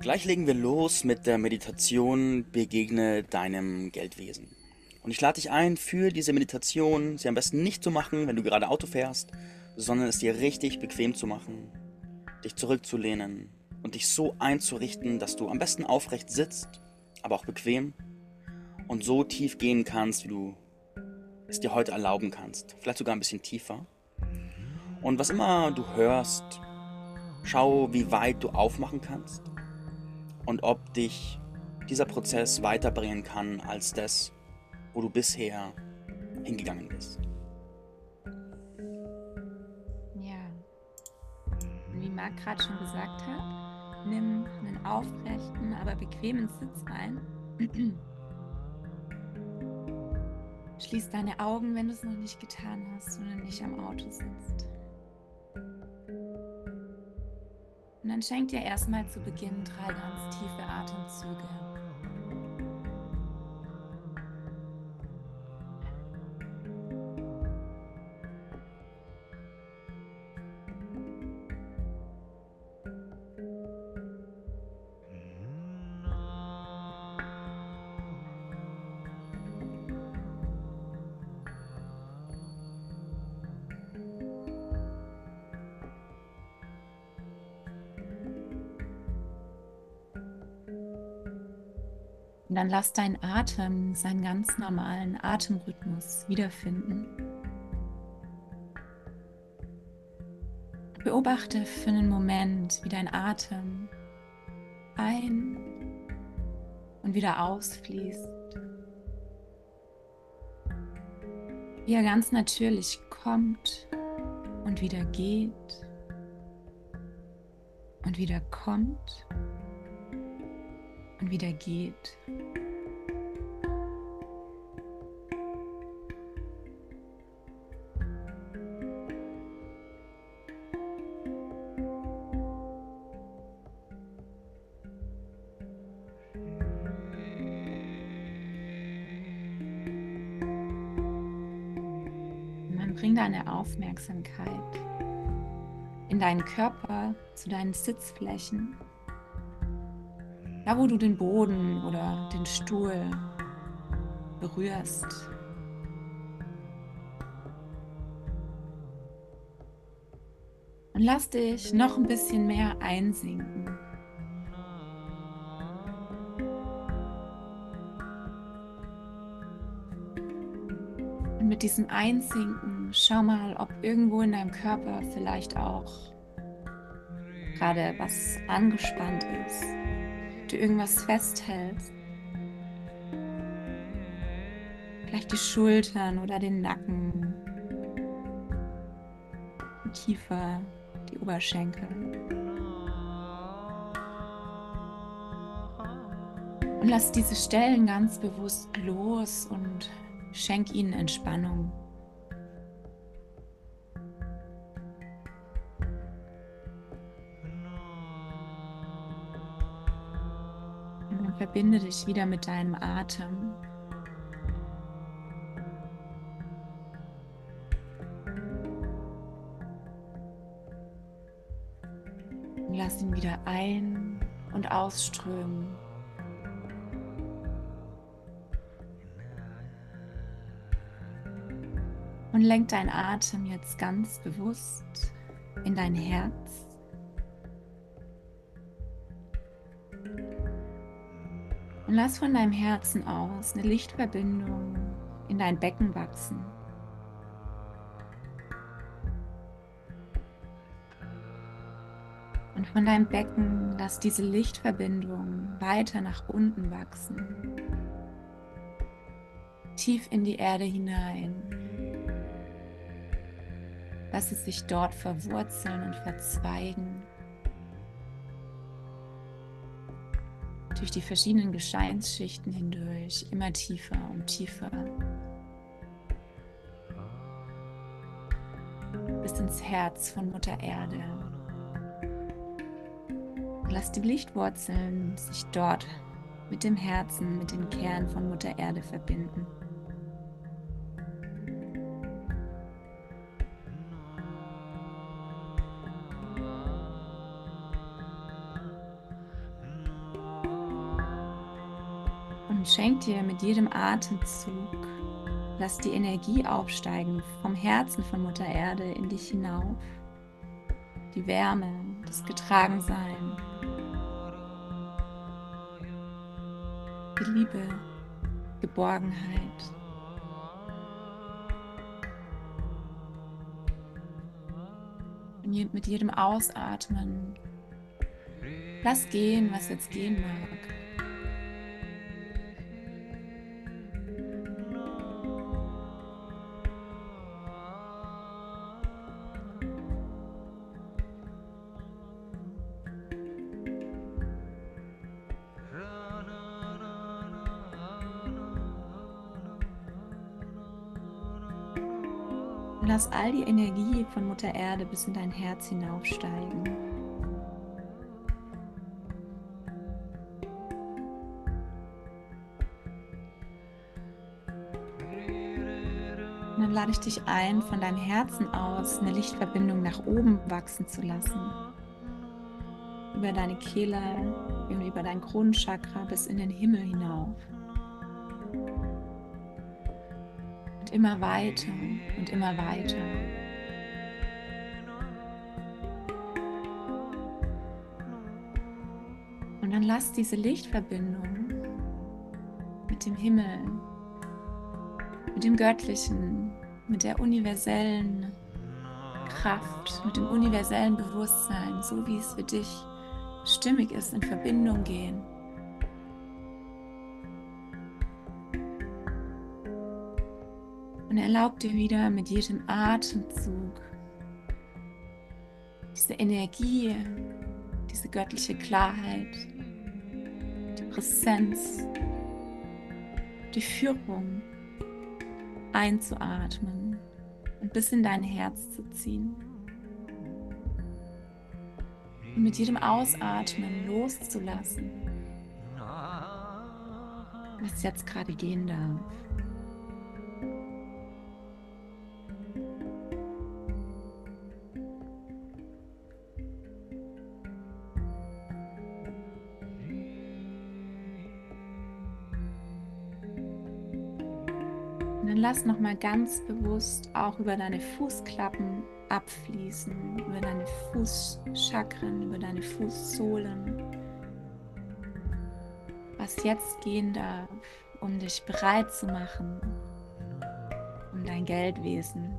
Gleich legen wir los mit der Meditation Begegne deinem Geldwesen. Und ich lade dich ein, für diese Meditation sie am besten nicht zu machen, wenn du gerade Auto fährst, sondern es dir richtig bequem zu machen, dich zurückzulehnen und dich so einzurichten, dass du am besten aufrecht sitzt, aber auch bequem und so tief gehen kannst, wie du es dir heute erlauben kannst. Vielleicht sogar ein bisschen tiefer. Und was immer du hörst, schau, wie weit du aufmachen kannst und ob dich dieser Prozess weiterbringen kann als das, wo du bisher hingegangen bist. Ja. wie Marc gerade schon gesagt hat, nimm einen aufrechten, aber bequemen Sitz ein. Schließ deine Augen, wenn du es noch nicht getan hast und nicht am Auto sitzt. Und dann schenk dir erstmal zu Beginn drei ganz tiefe Atemzüge. Und dann lass deinen Atem seinen ganz normalen Atemrhythmus wiederfinden. Beobachte für einen Moment, wie dein Atem ein und wieder ausfließt. Wie er ganz natürlich kommt und wieder geht und wieder kommt und wieder geht. Deine Aufmerksamkeit in deinen Körper zu deinen Sitzflächen da, wo du den Boden oder den Stuhl berührst. Und lass dich noch ein bisschen mehr einsinken. Und mit diesem Einsinken schau mal, ob irgendwo in deinem Körper vielleicht auch gerade was angespannt ist du irgendwas festhältst. Vielleicht die Schultern oder den Nacken, die Kiefer, die Oberschenkel. Und lass diese Stellen ganz bewusst los und schenk ihnen Entspannung. Verbinde dich wieder mit deinem Atem. Lass ihn wieder ein- und ausströmen. Und lenk dein Atem jetzt ganz bewusst in dein Herz. Und lass von deinem Herzen aus eine Lichtverbindung in dein Becken wachsen. Und von deinem Becken lass diese Lichtverbindung weiter nach unten wachsen. Tief in die Erde hinein. Lass es sich dort verwurzeln und verzweigen. Durch die verschiedenen Gesteinsschichten hindurch immer tiefer und tiefer. Bis ins Herz von Mutter Erde. Lass die Lichtwurzeln sich dort mit dem Herzen, mit dem Kern von Mutter Erde verbinden. Schenk dir mit jedem Atemzug, lass die Energie aufsteigen vom Herzen von Mutter Erde in dich hinauf. Die Wärme, das Getragensein, die Liebe, Geborgenheit. Und mit jedem Ausatmen lass gehen, was jetzt gehen mag. Lass all die Energie von Mutter Erde bis in dein Herz hinaufsteigen. Und dann lade ich dich ein, von deinem Herzen aus eine Lichtverbindung nach oben wachsen zu lassen. Über deine Kehle, über dein Kronenchakra bis in den Himmel hinauf. Immer weiter und immer weiter. Und dann lass diese Lichtverbindung mit dem Himmel, mit dem Göttlichen, mit der universellen Kraft, mit dem universellen Bewusstsein, so wie es für dich stimmig ist, in Verbindung gehen. Und erlaub dir wieder mit jedem Atemzug diese Energie, diese göttliche Klarheit, die Präsenz, die Führung einzuatmen und bis in dein Herz zu ziehen. Und mit jedem Ausatmen loszulassen, was jetzt gerade gehen darf. Lass noch mal ganz bewusst auch über deine Fußklappen abfließen, über deine Fußchakren, über deine Fußsohlen. Was jetzt gehen darf, um dich bereit zu machen, um dein Geldwesen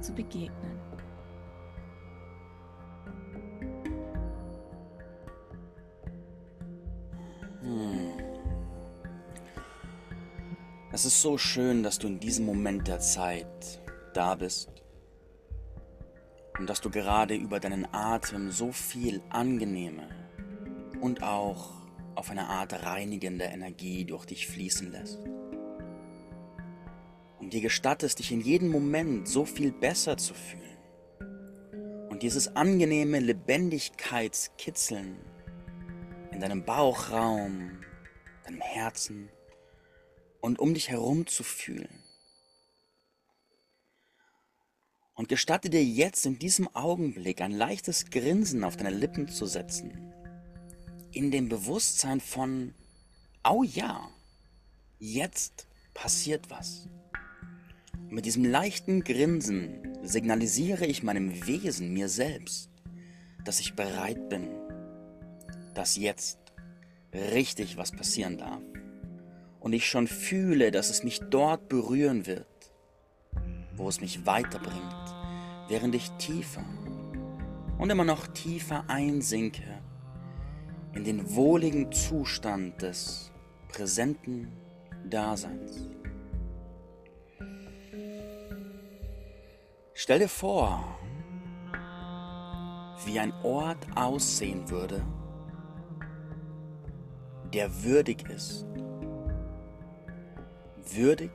zu begegnen. Es ist so schön, dass du in diesem Moment der Zeit da bist und dass du gerade über deinen Atem so viel angenehme und auch auf eine Art reinigende Energie durch dich fließen lässt. Und dir gestattest, dich in jedem Moment so viel besser zu fühlen. Und dieses angenehme Lebendigkeitskitzeln in deinem Bauchraum, deinem Herzen, und um dich herum zu fühlen. Und gestatte dir jetzt in diesem Augenblick ein leichtes Grinsen auf deine Lippen zu setzen, in dem Bewusstsein von, oh ja, jetzt passiert was. Und mit diesem leichten Grinsen signalisiere ich meinem Wesen, mir selbst, dass ich bereit bin, dass jetzt richtig was passieren darf und ich schon fühle, dass es mich dort berühren wird, wo es mich weiterbringt, während ich tiefer und immer noch tiefer einsinke in den wohligen Zustand des präsenten Daseins. Stell dir vor, wie ein Ort aussehen würde, der würdig ist würdig,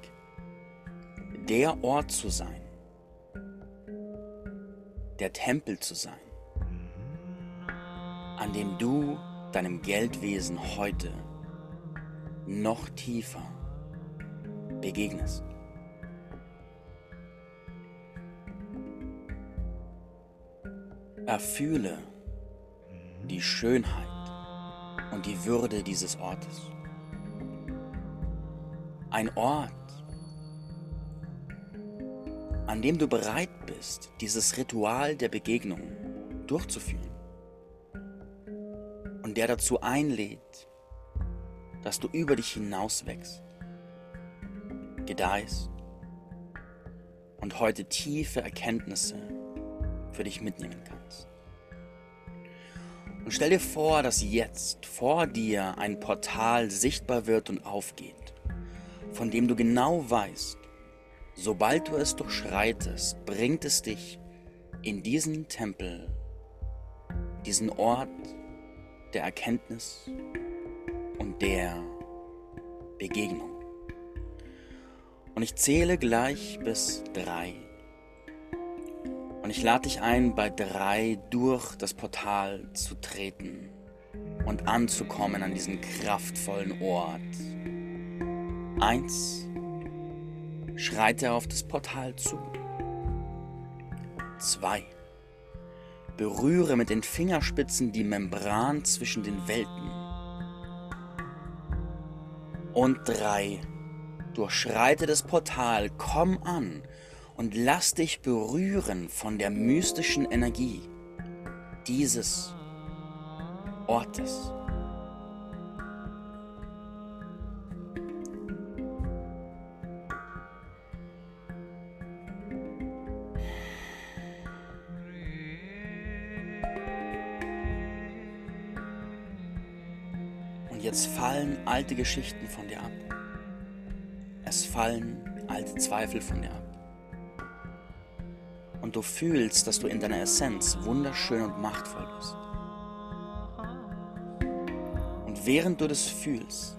der Ort zu sein, der Tempel zu sein, an dem du deinem Geldwesen heute noch tiefer begegnest. Erfühle die Schönheit und die Würde dieses Ortes. Ein Ort, an dem du bereit bist, dieses Ritual der Begegnung durchzuführen. Und der dazu einlädt, dass du über dich hinaus wächst, gedeihst und heute tiefe Erkenntnisse für dich mitnehmen kannst. Und stell dir vor, dass jetzt vor dir ein Portal sichtbar wird und aufgeht, von dem du genau weißt, sobald du es durchschreitest, bringt es dich in diesen Tempel, diesen Ort der Erkenntnis und der Begegnung. Und ich zähle gleich bis drei. Und ich lade dich ein, bei drei durch das Portal zu treten und anzukommen an diesen kraftvollen Ort. Eins, schreite auf das Portal zu. Zwei, berühre mit den Fingerspitzen die Membran zwischen den Welten. Und drei, Durchschreite das Portal, komm an und lass dich berühren von der mystischen Energie dieses Ortes. Alte Geschichten von dir ab. Es fallen alte Zweifel von dir ab. Und du fühlst, dass du in deiner Essenz wunderschön und machtvoll bist. Und während du das fühlst,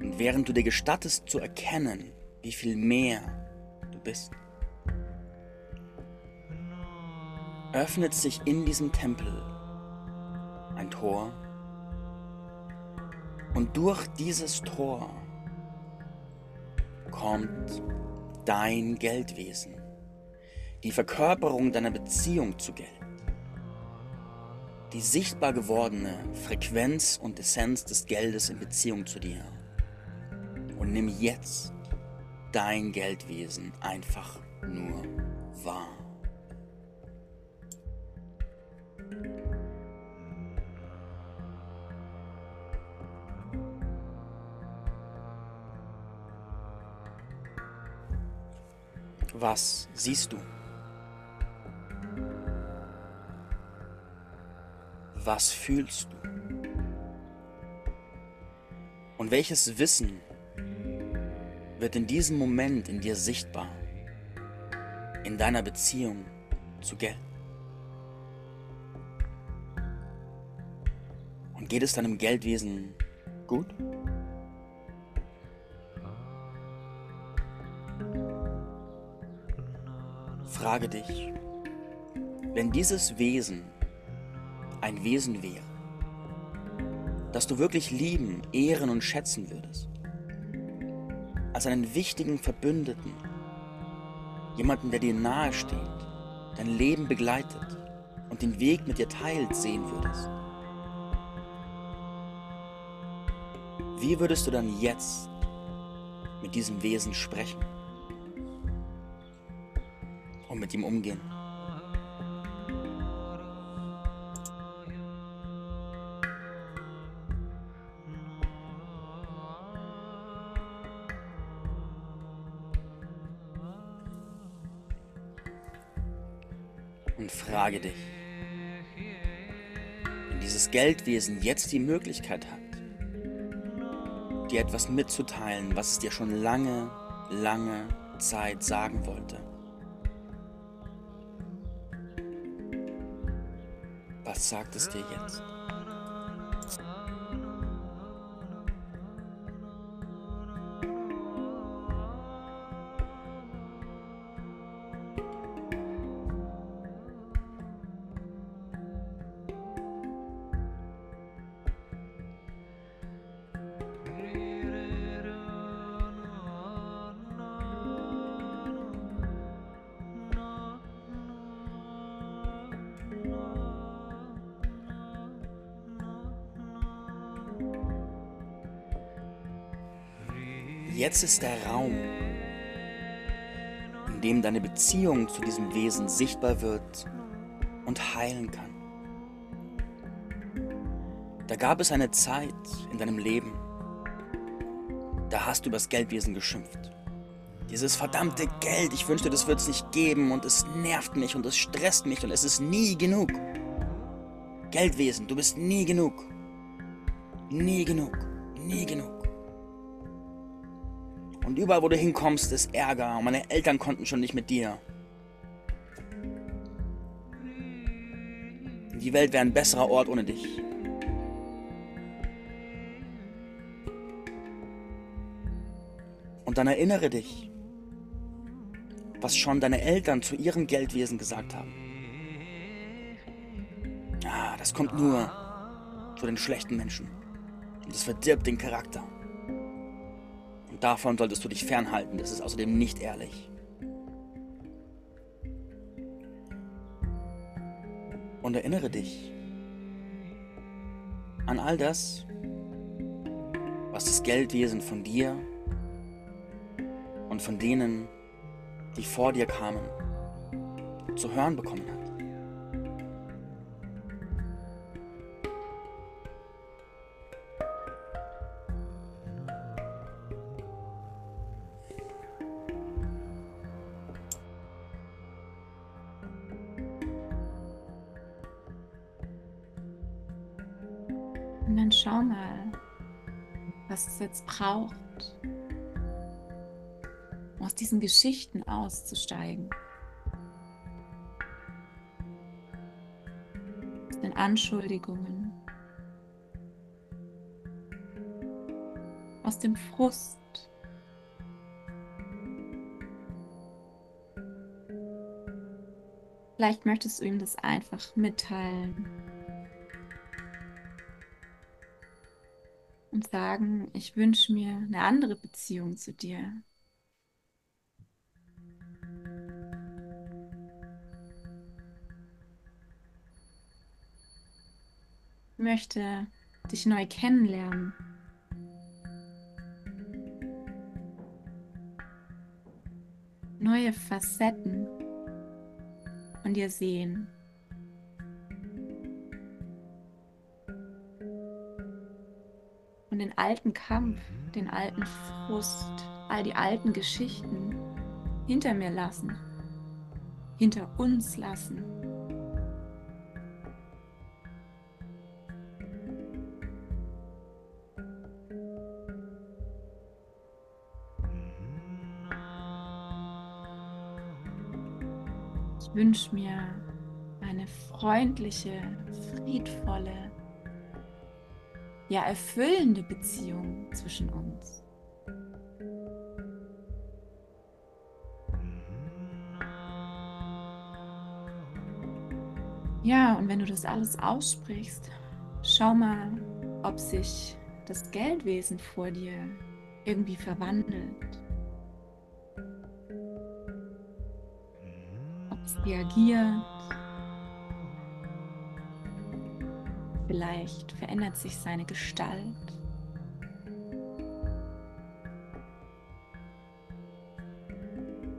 und während du dir gestattest zu erkennen, wie viel mehr du bist, öffnet sich in diesem Tempel ein Tor und durch dieses Tor kommt dein Geldwesen, die Verkörperung deiner Beziehung zu Geld, die sichtbar gewordene Frequenz und Essenz des Geldes in Beziehung zu dir. Und nimm jetzt dein Geldwesen einfach nur wahr. Was siehst du? Was fühlst du? Und welches Wissen wird in diesem Moment in dir sichtbar, in deiner Beziehung zu Geld? Und geht es deinem Geldwesen gut? Frage dich, wenn dieses Wesen ein Wesen wäre, das du wirklich lieben, ehren und schätzen würdest, als einen wichtigen Verbündeten, jemanden, der dir nahe steht, dein Leben begleitet und den Weg mit dir teilt, sehen würdest, wie würdest du dann jetzt mit diesem Wesen sprechen? Mit ihm umgehen. Und frage dich, wenn dieses Geldwesen jetzt die Möglichkeit hat, dir etwas mitzuteilen, was es dir schon lange, lange Zeit sagen wollte, sagt es dir jetzt? Jetzt ist der Raum, in dem deine Beziehung zu diesem Wesen sichtbar wird und heilen kann. Da gab es eine Zeit in deinem Leben, da hast du über das Geldwesen geschimpft. Dieses verdammte Geld, ich wünschte, das wird es nicht geben und es nervt mich und es stresst mich und es ist nie genug. Geldwesen, du bist nie genug. Nie genug. Nie genug. Und überall, wo du hinkommst, ist Ärger und meine Eltern konnten schon nicht mit dir. Die Welt wäre ein besserer Ort ohne dich. Und dann erinnere dich, was schon deine Eltern zu ihrem Geldwesen gesagt haben. Ah, das kommt nur zu den schlechten Menschen. Und es verdirbt den Charakter. Davon solltest du dich fernhalten. Das ist außerdem nicht ehrlich. Und erinnere dich an all das, was das Geldwesen von dir und von denen, die vor dir kamen, zu hören bekommen hat. Jetzt braucht, aus diesen Geschichten auszusteigen. Aus den Anschuldigungen. Aus dem Frust. Vielleicht möchtest du ihm das einfach mitteilen. Sagen, ich wünsche mir eine andere Beziehung zu dir. möchte dich neu kennenlernen. Neue Facetten von dir sehen. Den alten Kampf, den alten Frust, all die alten Geschichten hinter mir lassen, hinter uns lassen. Ich wünsche mir eine freundliche, friedvolle, ja erfüllende Beziehung zwischen uns. Ja, und wenn du das alles aussprichst, schau mal, ob sich das Geldwesen vor dir irgendwie verwandelt. reagiert. Vielleicht verändert sich seine Gestalt.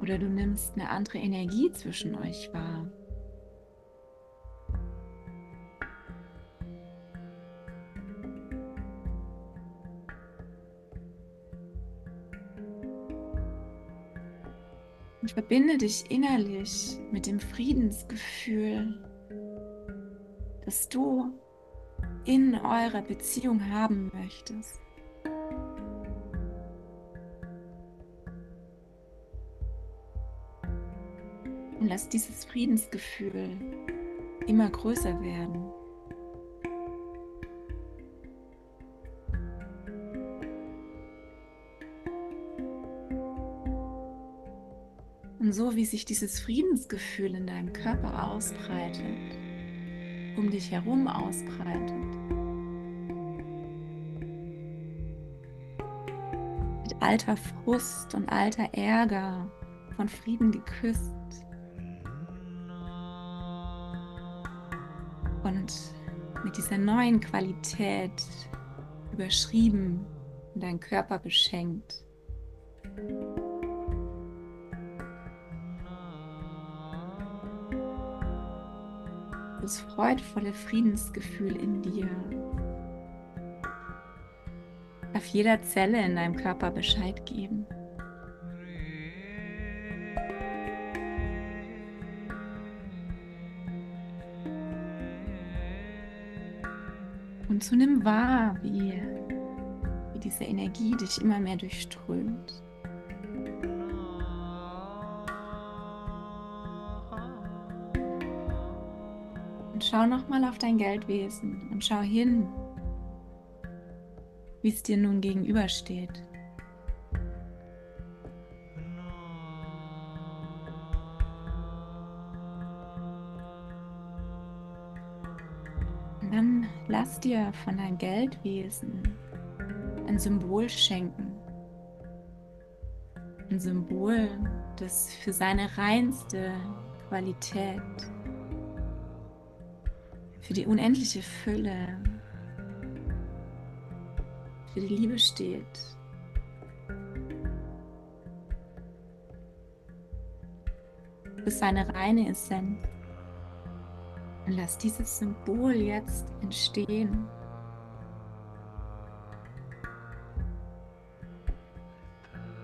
Oder du nimmst eine andere Energie zwischen euch wahr. Und verbinde dich innerlich mit dem Friedensgefühl, das du in eurer Beziehung haben möchtest. Und lass dieses Friedensgefühl immer größer werden. Und so wie sich dieses Friedensgefühl in deinem Körper ausbreitet, um dich herum ausbreitet, mit alter Frust und alter Ärger von Frieden geküsst. Und mit dieser neuen Qualität überschrieben und deinen Körper beschenkt, Das freudvolle Friedensgefühl in dir auf jeder Zelle in deinem Körper Bescheid geben. Und so nimm wahr, wie, wie diese Energie dich immer mehr durchströmt. Und schau nochmal auf dein Geldwesen und schau hin, wie es dir nun gegenübersteht. Und dann lass dir von deinem Geldwesen ein Symbol schenken. Ein Symbol, das für seine reinste Qualität, für die unendliche Fülle für die Liebe steht. Du bist seine reine Essenz. Und lass dieses Symbol jetzt entstehen.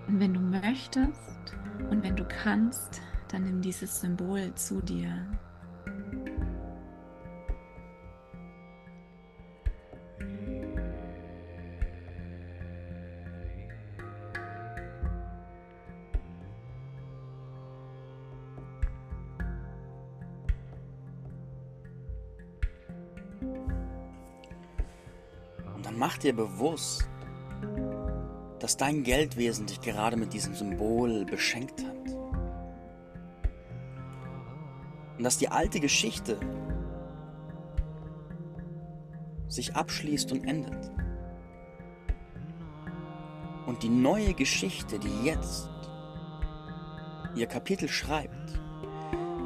Und wenn du möchtest und wenn du kannst, dann nimm dieses Symbol zu dir. Mach dir bewusst, dass dein Geldwesen dich gerade mit diesem Symbol beschenkt hat. Und dass die alte Geschichte sich abschließt und endet. Und die neue Geschichte, die jetzt ihr Kapitel schreibt,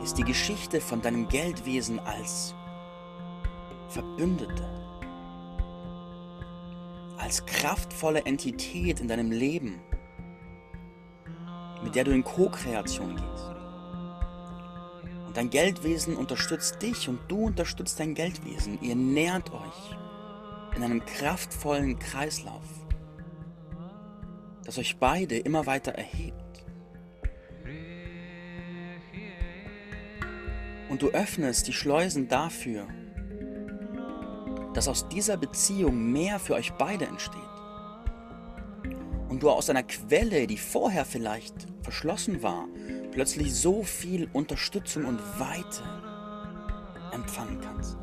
ist die Geschichte von deinem Geldwesen als Verbündete als kraftvolle Entität in deinem Leben, mit der du in Co-Kreation gehst. Und dein Geldwesen unterstützt dich und du unterstützt dein Geldwesen. Ihr nährt euch in einem kraftvollen Kreislauf, das euch beide immer weiter erhebt. Und du öffnest die Schleusen dafür, dass aus dieser Beziehung mehr für euch beide entsteht. Und du aus einer Quelle, die vorher vielleicht verschlossen war, plötzlich so viel Unterstützung und Weite empfangen kannst.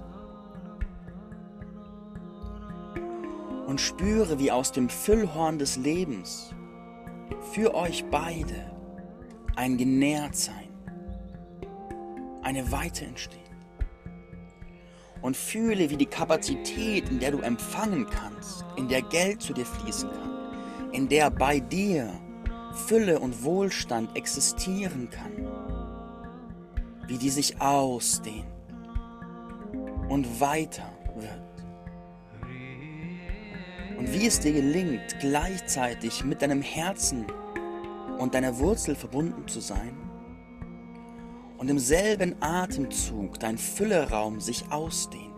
Und spüre, wie aus dem Füllhorn des Lebens für euch beide ein Genährtsein, eine Weite entsteht und fühle, wie die Kapazität, in der du empfangen kannst, in der Geld zu dir fließen kann, in der bei dir Fülle und Wohlstand existieren kann, wie die sich ausdehnt und weiter wird. Und wie es dir gelingt, gleichzeitig mit deinem Herzen und deiner Wurzel verbunden zu sein und im selben Atemzug dein Fülleraum sich ausdehnt.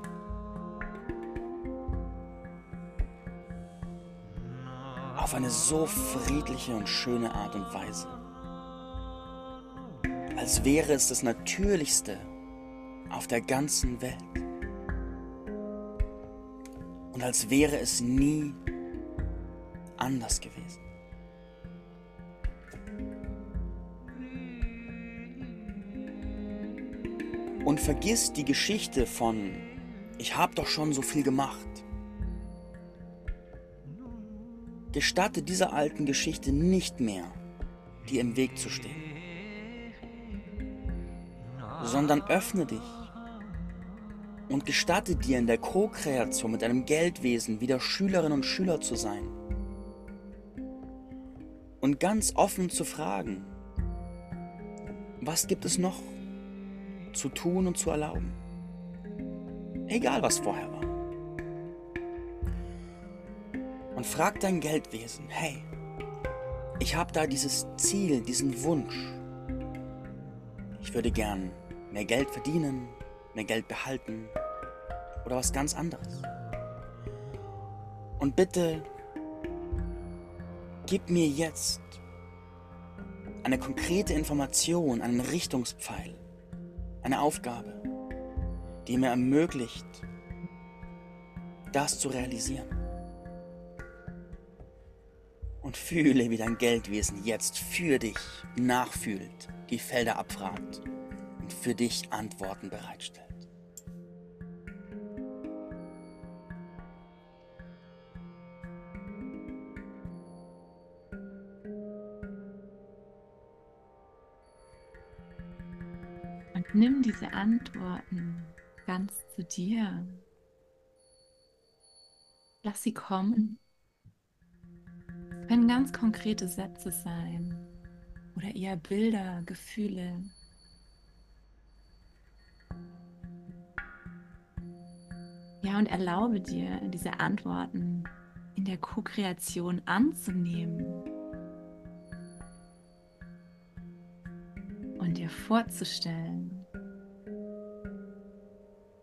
Auf eine so friedliche und schöne Art und Weise. Als wäre es das Natürlichste auf der ganzen Welt. Und als wäre es nie anders gewesen. Vergiss die Geschichte von ich habe doch schon so viel gemacht. Gestatte dieser alten Geschichte nicht mehr, dir im Weg zu stehen, sondern öffne dich und gestatte dir in der Co-Kreation mit deinem Geldwesen wieder Schülerin und Schüler zu sein und ganz offen zu fragen, was gibt es noch? Zu tun und zu erlauben. Egal was vorher war. Und frag dein Geldwesen, hey, ich habe da dieses Ziel, diesen Wunsch. Ich würde gern mehr Geld verdienen, mehr Geld behalten oder was ganz anderes. Und bitte gib mir jetzt eine konkrete Information, einen Richtungspfeil, eine Aufgabe, die mir ermöglicht, das zu realisieren. Und fühle, wie dein Geldwesen jetzt für dich nachfühlt, die Felder abfragt und für dich Antworten bereitstellt. Nimm diese Antworten ganz zu dir. Lass sie kommen. Es können ganz konkrete Sätze sein oder eher Bilder, Gefühle. Ja, und erlaube dir, diese Antworten in der Co-Kreation anzunehmen und dir vorzustellen,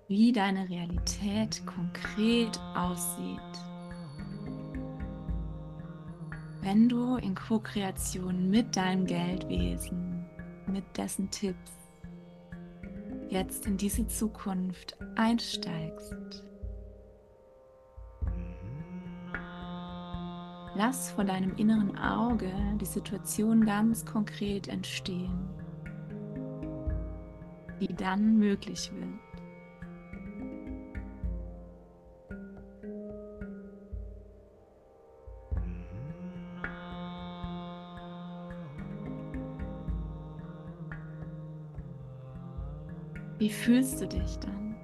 wie deine Realität konkret aussieht. Wenn du in Co-Kreation mit deinem Geldwesen, mit dessen Tipps jetzt in diese Zukunft einsteigst. Lass vor deinem inneren Auge die Situation ganz konkret entstehen, die dann möglich wird. Wie fühlst du dich dann?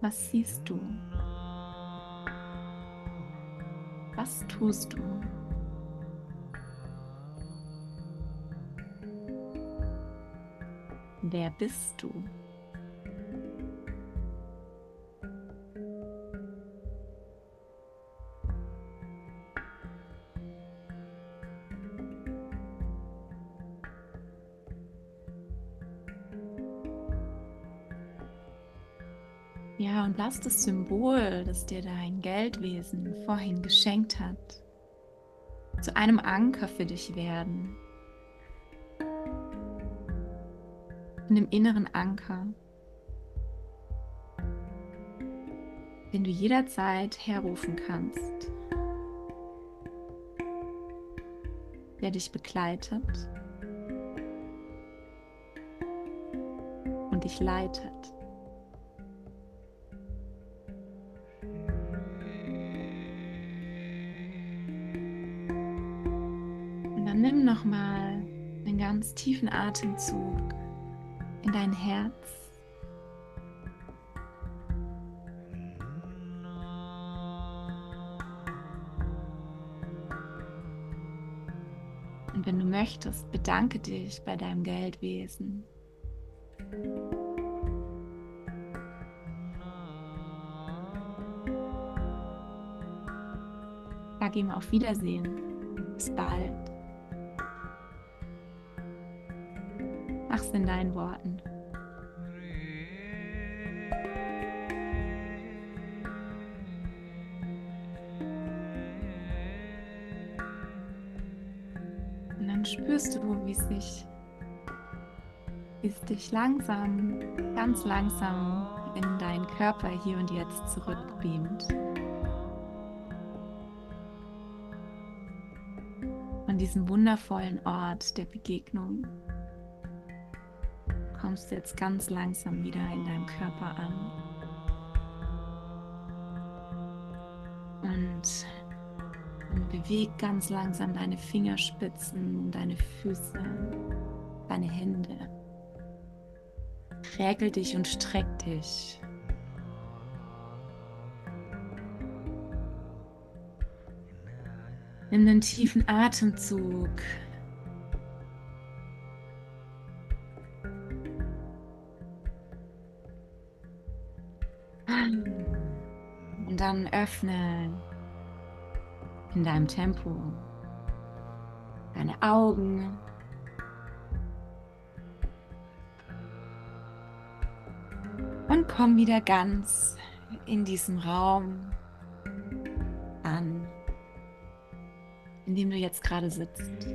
Was siehst du? Was tust du? Wer bist du? Das Symbol, das dir dein Geldwesen vorhin geschenkt hat, zu einem Anker für dich werden. Einem inneren Anker, den du jederzeit herrufen kannst, der dich begleitet und dich leitet. Ganz tiefen Atemzug in dein Herz. Und wenn du möchtest, bedanke dich bei deinem Geldwesen. Sag ihm auf Wiedersehen. Bis bald. Mach's in deinen Worten. Und dann spürst du, wie es sich, wie es dich langsam, ganz langsam in deinen Körper hier und jetzt zurückbeamt. An diesem wundervollen Ort der Begegnung kommst du jetzt ganz langsam wieder in deinem Körper an. Und beweg ganz langsam deine Fingerspitzen, deine Füße, deine Hände. Räkel dich und streck dich. Nimm einen tiefen Atemzug dann öffne in deinem Tempo deine Augen. Und komm wieder ganz in diesem Raum an, in dem du jetzt gerade sitzt.